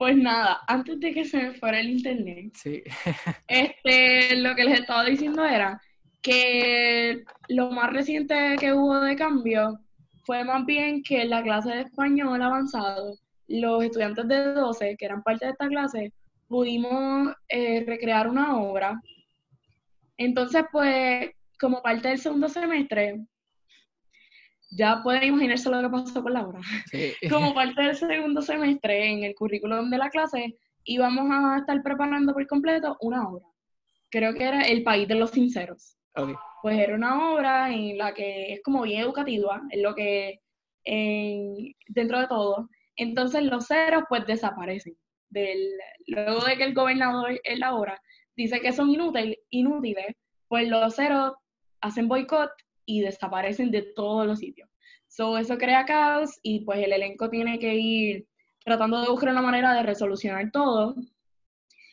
Pues nada, antes de que se me fuera el internet, este, lo que les estaba diciendo era que lo más reciente que hubo de cambio fue más bien que en la clase de español avanzado, los estudiantes de 12, que eran parte de esta clase, pudimos eh, recrear una obra. Entonces, pues, como parte del segundo semestre, ya pueden imaginarse lo que pasó con Laura. Sí. Como parte del segundo semestre, en el currículum de la clase, íbamos a estar preparando por completo una obra. Creo que era El País de los Sinceros. Pues era una obra en la que es como bien educativa, en lo que, dentro de todo. Entonces los ceros pues desaparecen. Del, luego de que el gobernador en la obra dice que son inútil, inútiles, pues los ceros hacen boicot y desaparecen de todos los sitios. So, eso crea caos y pues el elenco tiene que ir tratando de buscar una manera de resolucionar todo.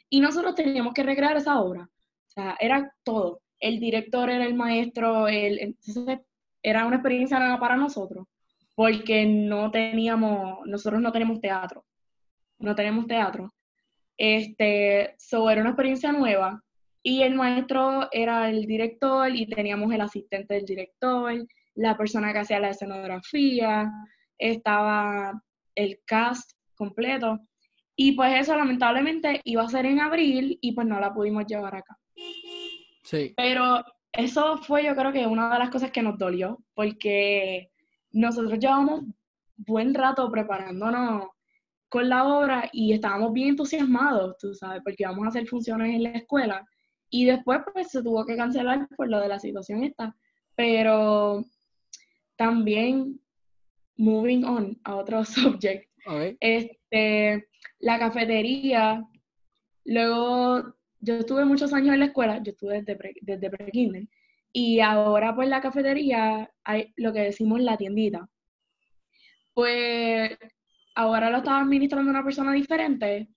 Y nosotros teníamos que recrear esa obra. O sea, era todo. El director era el maestro, era una experiencia nueva para nosotros, porque no teníamos, nosotros no tenemos teatro. No tenemos teatro. Este, so, era una experiencia nueva y el maestro era el director y teníamos el asistente del director, la persona que hacía la escenografía, estaba el cast completo. Y pues eso lamentablemente iba a ser en abril y pues no la pudimos llevar acá.
Sí.
Pero eso fue yo creo que una de las cosas que nos dolió, porque nosotros llevamos buen rato preparándonos con la obra y estábamos bien entusiasmados, tú sabes, porque íbamos a hacer funciones en la escuela y después pues se tuvo que cancelar por lo de la situación esta. Pero también, moving on a otro subject, este, la cafetería, luego yo estuve muchos años en la escuela, yo estuve desde, pre, desde pre y ahora pues la cafetería hay lo que decimos la tiendita. Pues ahora lo estaba administrando una persona diferente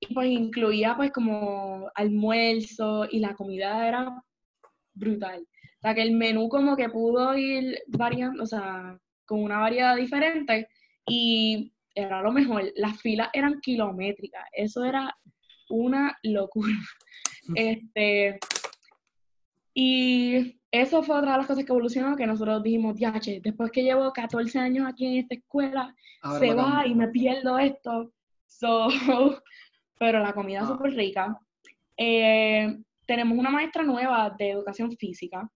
y pues incluía pues como almuerzo y la comida era brutal. O sea que el menú como que pudo ir variando, o sea, con una variedad diferente y era lo mejor. Las filas eran kilométricas, eso era una locura. Este, y eso fue otra de las cosas que evolucionó, que nosotros dijimos, che, después que llevo 14 años aquí en esta escuela, se va y me pierdo esto. So, pero la comida es ah. súper rica. Eh, tenemos una maestra nueva de educación física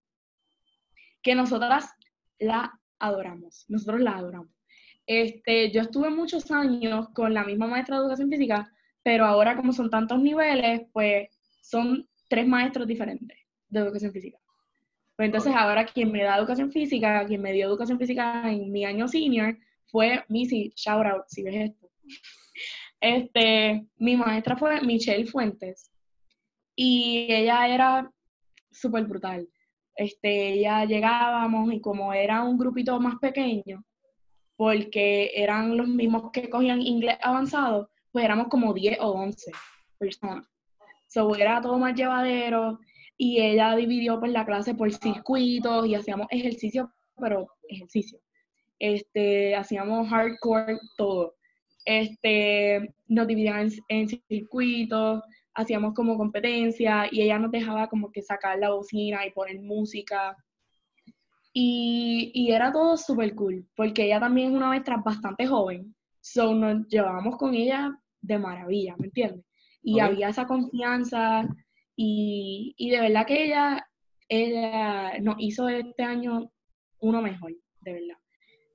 que nosotras la adoramos, nosotros la adoramos. Este, yo estuve muchos años con la misma maestra de educación física, pero ahora como son tantos niveles, pues son tres maestros diferentes de educación física. Pues entonces ahora quien me da educación física, quien me dio educación física en mi año senior, fue Missy, shout out, si ves esto. Este, mi maestra fue Michelle Fuentes y ella era súper brutal. Este, ya llegábamos y como era un grupito más pequeño, porque eran los mismos que cogían inglés avanzado, pues éramos como 10 o 11 personas. So, era todo más llevadero y ella dividió pues la clase por circuitos y hacíamos ejercicio, pero ejercicio. Este, hacíamos hardcore, todo. Este, nos dividían en, circuitos, hacíamos como competencia y ella nos dejaba como que sacar la bocina y poner música. Y, y era todo súper cool, porque ella también es una maestra bastante joven, so nos llevábamos con ella de maravilla, ¿me entiendes? Y había esa confianza y, y, de verdad que ella, ella nos hizo este año uno mejor, de verdad.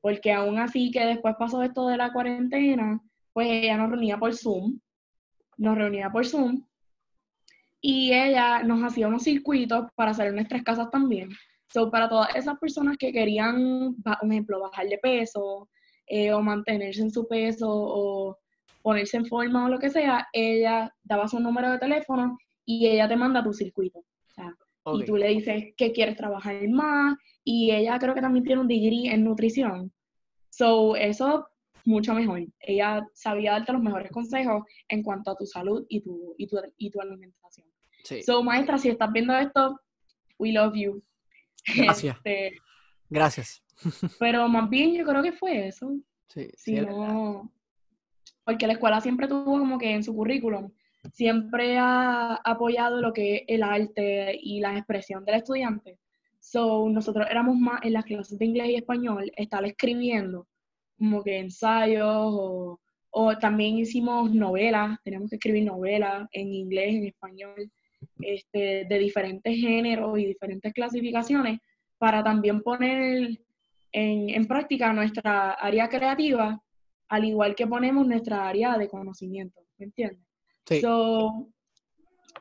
Porque aún así que después pasó esto de la cuarentena, pues ella nos reunía por Zoom, nos reunía por Zoom y ella nos hacía unos circuitos para hacer nuestras casas también. So, para todas esas personas que querían, un ejemplo, bajar de peso eh, o mantenerse en su peso o ponerse en forma o lo que sea, ella daba su número de teléfono y ella te manda tu circuito. Y tú le dices que quieres trabajar más y ella creo que también tiene un degree en nutrición. So, eso mucho mejor. Ella sabía darte los mejores consejos en cuanto a tu salud y tu, y tu, y tu alimentación. So, maestra, si estás viendo esto, we love you.
Gracias. Este, Gracias.
pero más bien yo creo que fue eso.
Sí.
Si no, porque la escuela siempre tuvo como que en su currículum, siempre ha apoyado lo que es el arte y la expresión del estudiante. So, nosotros éramos más en las clases de inglés y español, estar escribiendo como que ensayos o, o también hicimos novelas, teníamos que escribir novelas en inglés, en español, este, de diferentes géneros y diferentes clasificaciones para también poner en, en práctica nuestra área creativa, al igual que ponemos nuestra área de conocimiento, ¿me entiendes? Sí. So,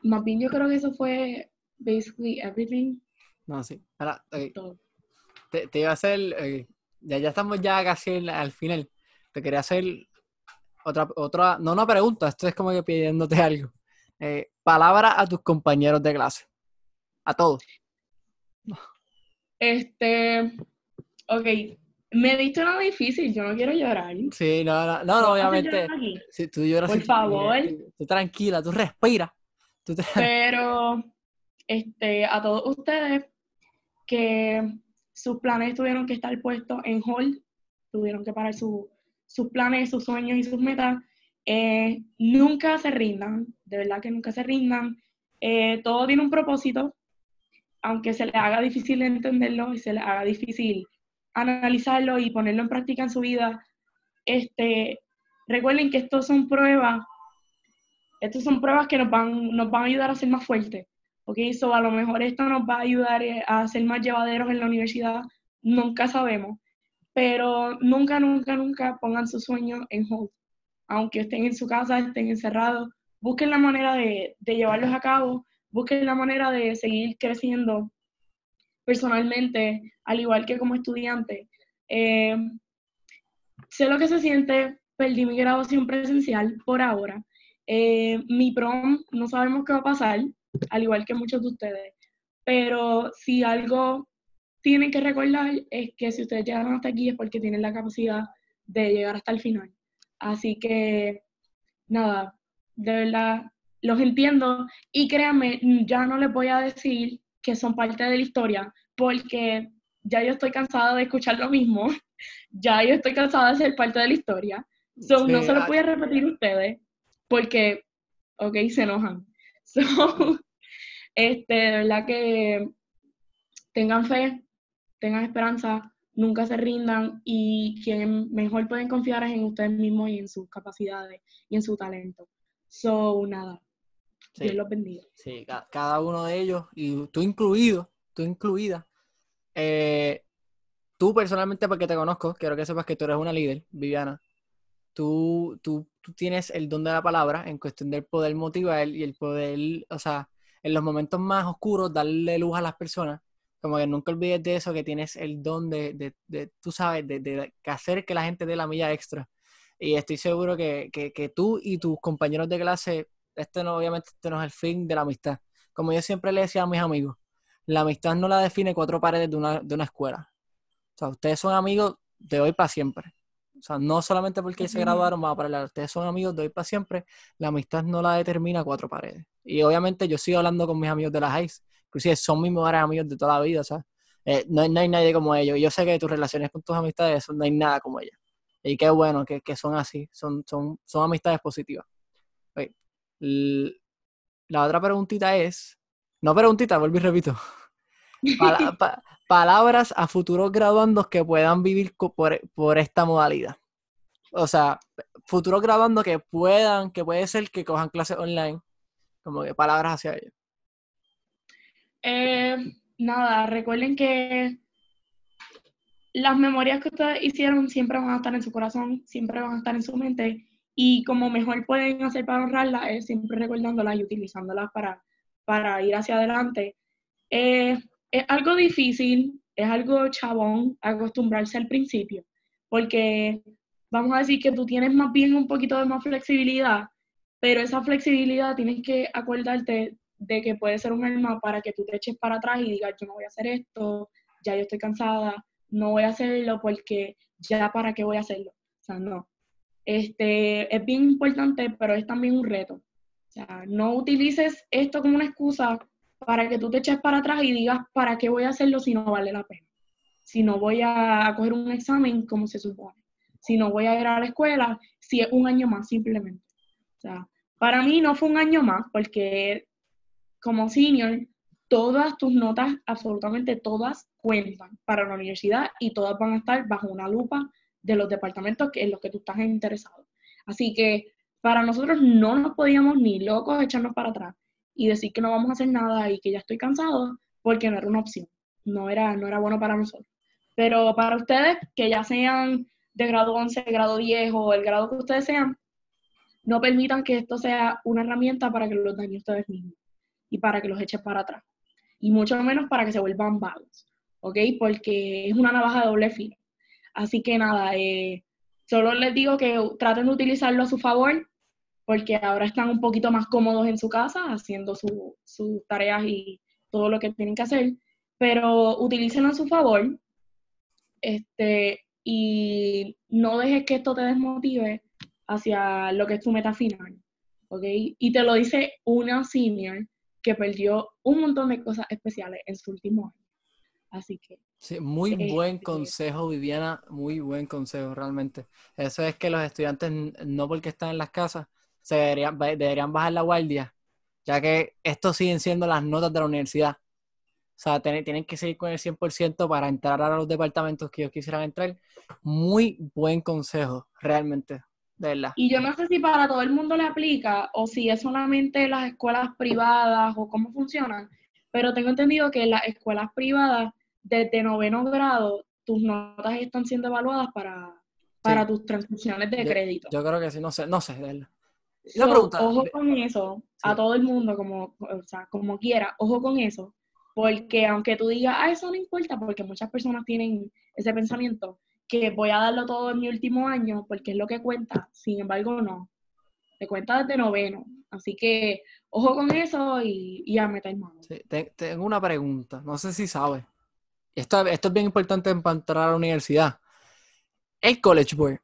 más bien yo creo que eso fue basically everything.
No, sí. Ahora, te, te, iba a hacer, ya, ya estamos ya casi al final. Te quería hacer otra, otra, no una pregunta, esto es como que pidiéndote algo. Eh, palabra a tus compañeros de clase. A todos.
Este, ok, me diste una difícil, yo no quiero llorar.
Sí, no, no, no, obviamente. Si tú lloras,
por favor.
Tú, tranquila, tú respira.
Pero, este, a todos ustedes que sus planes tuvieron que estar puestos en hold, tuvieron que parar sus planes, sus sueños y sus metas, eh, nunca se rindan, de verdad que nunca se rindan. Eh, todo tiene un propósito, aunque se les haga difícil entenderlo y se les haga difícil analizarlo y ponerlo en práctica en su vida. Este, recuerden que estos son pruebas, estos son pruebas que nos van, nos van a ayudar a ser más fuertes. ¿ok? So, a lo mejor esto nos va a ayudar eh, a ser más llevaderos en la universidad, nunca sabemos, pero nunca, nunca, nunca pongan sus sueños en hold. Aunque estén en su casa, estén encerrados, busquen la manera de llevarlos a cabo, busquen la manera de seguir creciendo personalmente, al igual que como estudiante. Eh, sé lo que se siente, perdí mi graduación presencial por ahora. Eh, mi prom no sabemos qué va a pasar, al igual que muchos de ustedes. Pero si algo tienen que recordar es que si ustedes llegaron hasta aquí es porque tienen la capacidad de llegar hasta el final. Así que, nada, de verdad, los entiendo y créanme, ya no les voy a decir que son parte de la historia porque ya yo estoy cansada de escuchar lo mismo, ya yo estoy cansada de ser parte de la historia. So, no se lo voy a repetir a ustedes porque, ok, se enojan. So, este, de verdad que tengan fe, tengan esperanza, nunca se rindan y quien mejor pueden confiar es en ustedes mismos y en sus capacidades y en su talento. So, nada. Dios los bendiga.
Sí, cada uno de ellos, y tú incluido, tú incluida. Eh, tú personalmente, porque te conozco, quiero que sepas que tú eres una líder, Viviana. Tú, tú, tú tienes el don de la palabra en cuestión del poder motivar y el poder, o sea, en los momentos más oscuros, darle luz a las personas. Como que nunca olvides de eso, que tienes el don de, de, de tú sabes, de, de, hacer que la gente dé la milla extra. Y estoy seguro que, que, tú y tus compañeros de clase, este no, obviamente este no es el fin de la amistad. Como yo siempre le decía a mis amigos, la amistad no la define cuatro paredes de una, de una escuela. O sea, ustedes son amigos de hoy para siempre. O sea, no solamente porque se graduaron, van a parar. Ustedes son amigos de hoy para siempre. La amistad no la determina cuatro paredes. Y obviamente yo sigo hablando con mis amigos de la high. Inclusive son mis mejores amigos de toda la vida, ¿sabes? Eh, no, hay, nadie como ellos. Yo sé que tus relaciones con tus amistades no hay nada como ellas. Y qué bueno que, son así. Son, son, son amistades positivas. La otra preguntita es... No preguntita, vuelvo y repito. palabras a futuros graduandos que puedan vivir por, esta modalidad. O sea, futuros graduandos que puedan, que puede ser que cojan clases online, como que palabras hacia ellos.
Eh, nada, recuerden que las memorias que ustedes hicieron siempre van a estar en su corazón, siempre van a estar en su mente, y como mejor pueden hacer para honrarlas es siempre recordándolas y utilizándolas para, para ir hacia adelante. Eh, es algo difícil, es algo chabón acostumbrarse al principio, porque vamos a decir que tú tienes más bien un poquito de más flexibilidad, pero esa flexibilidad tienes que acordarte de que puede ser un arma para que tú te eches para atrás y digas, yo no voy a hacer esto, ya yo estoy cansada, no voy a hacerlo porque ya para qué voy a hacerlo. O sea, no. Este, es bien importante, pero es también un reto. O sea, no utilices esto como una excusa para que tú te eches para atrás y digas, ¿para qué voy a hacerlo si no vale la pena? Si no voy a coger un examen como se supone. Si no voy a ir a la escuela, si es un año más simplemente. O sea, para mí no fue un año más porque como senior, todas tus notas, absolutamente todas, cuentan para la universidad y todas van a estar bajo una lupa de los departamentos en los que tú estás interesado. Así que para nosotros no nos podíamos ni locos echarnos para atrás y decir que no vamos a hacer nada y que ya estoy cansado, porque no era una opción, no era, no era bueno para nosotros. Pero para ustedes, que ya sean de grado 11, grado 10 o el grado que ustedes sean, no permitan que esto sea una herramienta para que los dañen ustedes mismos y para que los echen para atrás. Y mucho menos para que se vuelvan vagos, ¿ok? Porque es una navaja de doble filo. Así que nada, eh, solo les digo que traten de utilizarlo a su favor porque ahora están un poquito más cómodos en su casa haciendo sus tareas y todo lo que tienen que hacer, pero utilícenlo a su favor este, y no dejes que esto te desmotive hacia lo que es tu meta final, ¿ok? Y te lo dice una senior que perdió un montón de cosas especiales en su último año. Así que...
Sí, muy buen este, consejo, Viviana, muy buen consejo realmente. Eso es que los estudiantes, no porque están en las casas, se deberían, deberían bajar la guardia, ya que estos siguen siendo las notas de la universidad. O sea, tienen, que seguir con el 100% para entrar a los departamentos que ellos quisieran entrar. Muy buen consejo, realmente, de verdad.
Y yo no sé si para todo el mundo le aplica o si es solamente las escuelas privadas o cómo funcionan, pero tengo entendido que las escuelas privadas, desde noveno grado, tus notas están siendo evaluadas para, para tus transmisiones de crédito.
Yo creo que sí, no sé, no sé, verdad.
Ojo con eso, a todo el mundo, como, o sea, como quiera, ojo con eso, porque aunque tú digas, ah, eso no importa, porque muchas personas tienen ese pensamiento, que voy a darlo todo en mi último año, porque es lo que cuenta, sin embargo, no, te cuenta desde noveno, así que ojo con eso y, y a meter mano.
tengo una pregunta, no sé si sabes, esto, esto es bien importante para entrar a la universidad, el College Board,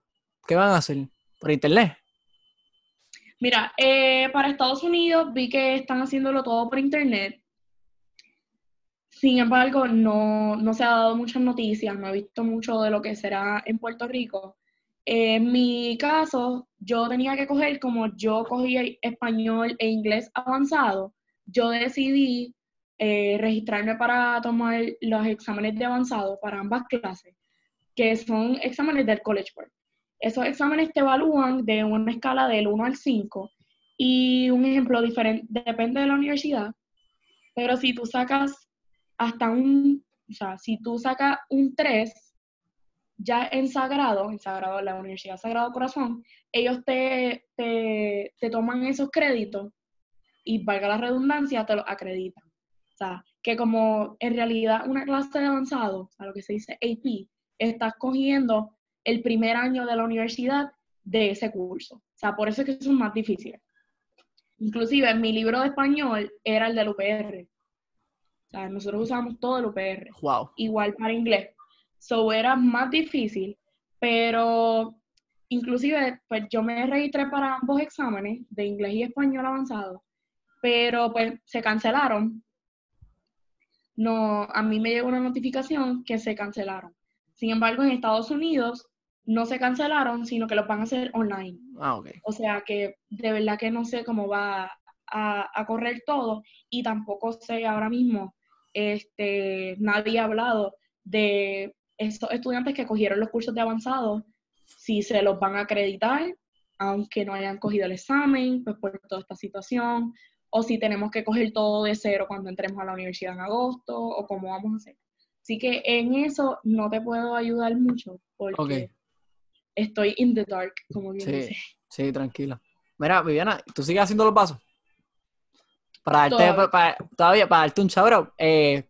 ¿qué van a hacer? ¿Por internet?
Mira, eh, para Estados Unidos vi que están haciéndolo todo por internet. Sin embargo, no, no se ha dado muchas noticias, no he visto mucho de lo que será en Puerto Rico. en mi caso, yo tenía que coger, como yo cogí español e inglés avanzado, yo decidí eh, registrarme para tomar los exámenes de avanzado para ambas clases, que son exámenes del College Board. Esos exámenes te evalúan de una escala del 1 al 5 y un ejemplo diferente, depende de la universidad, pero si tú sacas hasta un, o sea, si tú sacas un 3, ya en Sagrado, en Sagrado, la Universidad Sagrado Corazón, ellos te, te, te toman esos créditos y, valga la redundancia, te los acreditan. O sea, que como en realidad una clase de avanzado, a lo que se dice AP, estás cogiendo el primer año de la universidad de ese curso. O sea, por eso es que son más difíciles. Inclusive mi libro de español era el del UPR. O sea, nosotros usamos todo el UPR.
Wow.
Igual para inglés. So era más difícil, pero inclusive pues yo me registré para ambos exámenes de inglés y español avanzado, pero pues se cancelaron. No, a mí me llegó una notificación que se cancelaron. Sin embargo, en Estados Unidos no se cancelaron, sino que lo van a hacer online.
Ah, ok.
O sea que de verdad que no sé cómo va a, correr todo y tampoco sé ahora mismo, este, nadie ha hablado de esos estudiantes que cogieron los cursos de avanzado, si se los van a acreditar, aunque no hayan cogido el examen, pues por toda esta situación, o si tenemos que coger todo de cero cuando entremos a la universidad en agosto, o cómo vamos a hacer. Así que en eso no te puedo ayudar mucho, porque estoy in the dark, como bien
sí,
dice.
Sí, tranquila. Mira, Viviana, ¿tú sigues haciendo los pasos? Para darte, todavía. Para, darte un chabro. Eh,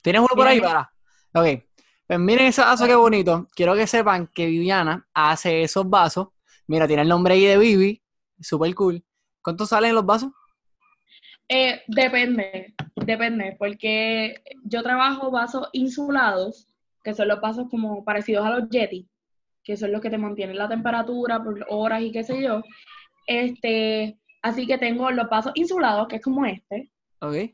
¿Tienes uno por ahí para? Ok. Pues miren ese vaso qué bonito. Quiero que sepan que Viviana hace esos vasos. Mira, tiene el nombre ahí de Vivi. Súper cool. ¿Cuántos salen los vasos?
Eh, depende, depende, porque yo trabajo vasos insulados, que son los vasos como parecidos a los Yeti que son los que te mantienen la temperatura por horas y qué sé yo. Este, así que tengo los vasos insulados, que es como este.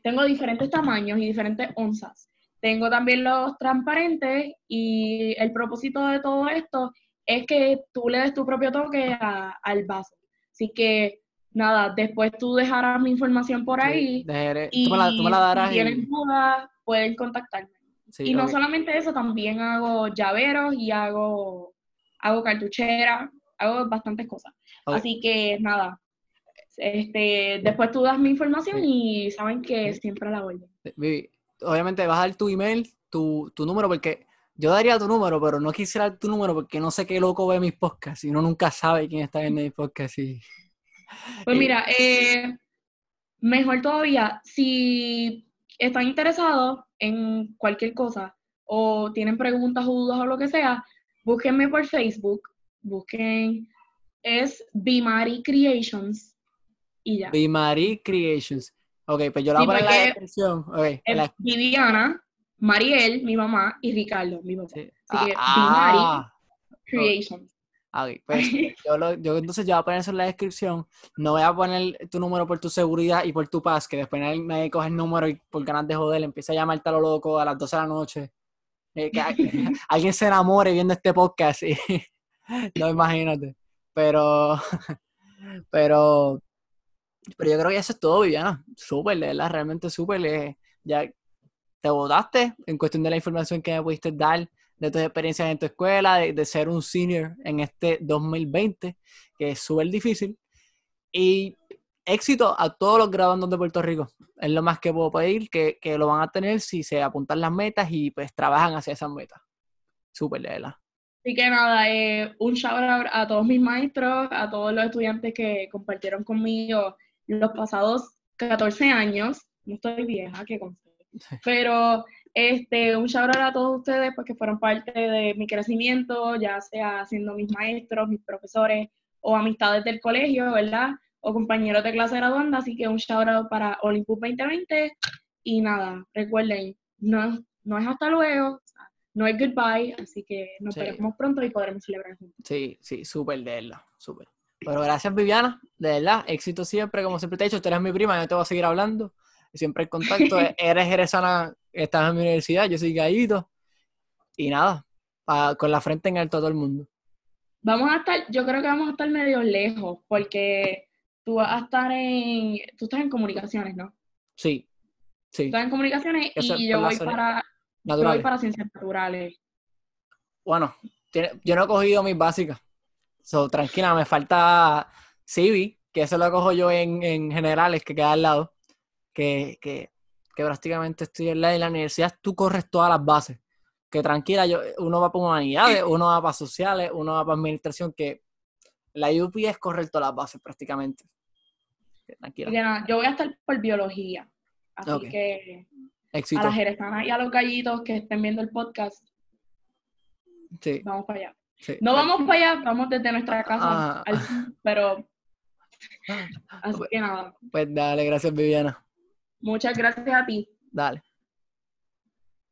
Tengo diferentes tamaños y diferentes onzas. Tengo también los transparentes y el propósito de todo esto es que tú le des tu propio toque al vaso. Así que, nada, después tú dejarás mi información por ahí. y tú me la, darás. Si tienen dudas, pueden contactarme. y no solamente eso, también hago llaveros y hago hago cartuchera, hago bastantes cosas. Así que nada, este, después tú das mi información y saben que siempre la voy.
Obviamente vas a dar tu email, tu, número, porque yo daría tu número, pero no quisiera tu número porque no sé qué loco ve mis podcasts y uno nunca sabe quién está viendo mis podcasts.
Pues mira, eh, mejor todavía, si están interesados en cualquier cosa o tienen preguntas o dudas o lo que sea, búsquenme por Facebook, busquen, es Bimari Creations y ya.
Bimari Creations. Ok, pues yo la voy a poner en la descripción. Okay,
es Viviana, Mariel, mi mamá, y Ricardo, mi papá. Así que ah, Bimari Creations.
Okay, pues yo, yo, entonces ya voy a poner eso en la descripción. No voy a poner tu número por tu seguridad y por tu paz, que después nadie, coge el número y por ganas de joder empieza a llamarte a lo loco a las 12 de la noche. Eh, que alguien se enamore viendo este podcast y no imagínate. Pero, pero, pero yo creo que eso es todo, Viviana. Súper, ¿verdad? Realmente súper. Eh, ya te votaste en cuestión de la información que me pudiste dar de tus experiencias en tu escuela, de, de ser un senior en este 2020, que es súper difícil. Y éxito a todos los graduandos de Puerto Rico. Es lo más que puedo pedir, que, lo van a tener si se apuntan las metas y pues trabajan hacia esas metas. Súper, Lela.
Así que nada, eh, un shout out a todos mis maestros, a todos los estudiantes que compartieron conmigo los pasados 14 años. No estoy vieja, que Pero este, un shout out a todos ustedes porque fueron parte de mi crecimiento, ya sea siendo mis maestros, mis profesores o amistades del colegio, ¿verdad? o compañeros de clase graduanda, así que un shout out para Olympus 2020 y nada, recuerden, no, no es hasta luego, no es goodbye, así que nos veremos pronto y podremos celebrar juntos.
Sí, sí, súper de verdad, súper. Pero gracias Viviana, de verdad, éxito siempre, como siempre te he dicho, tú eres mi prima, yo te voy a seguir hablando, siempre en contacto, eres jerezana, estás en mi universidad, yo soy gallito, y nada, con la frente en alto a todo el mundo.
Vamos a estar, yo creo que vamos a estar medio lejos, porque tú vas a estar en, tú estás en comunicaciones, ¿no?
Sí, sí.
Estás en comunicaciones y yo voy para, voy para ciencias naturales.
Bueno, yo no he cogido mis básicas. So, tranquila, me falta Civi, que eso lo cojo yo en, en generales, que queda al lado. Que, que, que prácticamente estoy en la, en la universidad, tú corres todas las bases. Que tranquila, yo, uno va para humanidades, uno va para sociales, uno va para administración, que la UP es correr todas las bases prácticamente.
Tranquila. yo voy a estar por biología. Así que a las jerezanas y a los gallitos que estén viendo el podcast,
sí.
vamos para allá. No vamos para allá, vamos desde nuestra casa, ah. pero así que nada.
Pues dale, gracias Viviana.
Muchas gracias a ti.
Dale.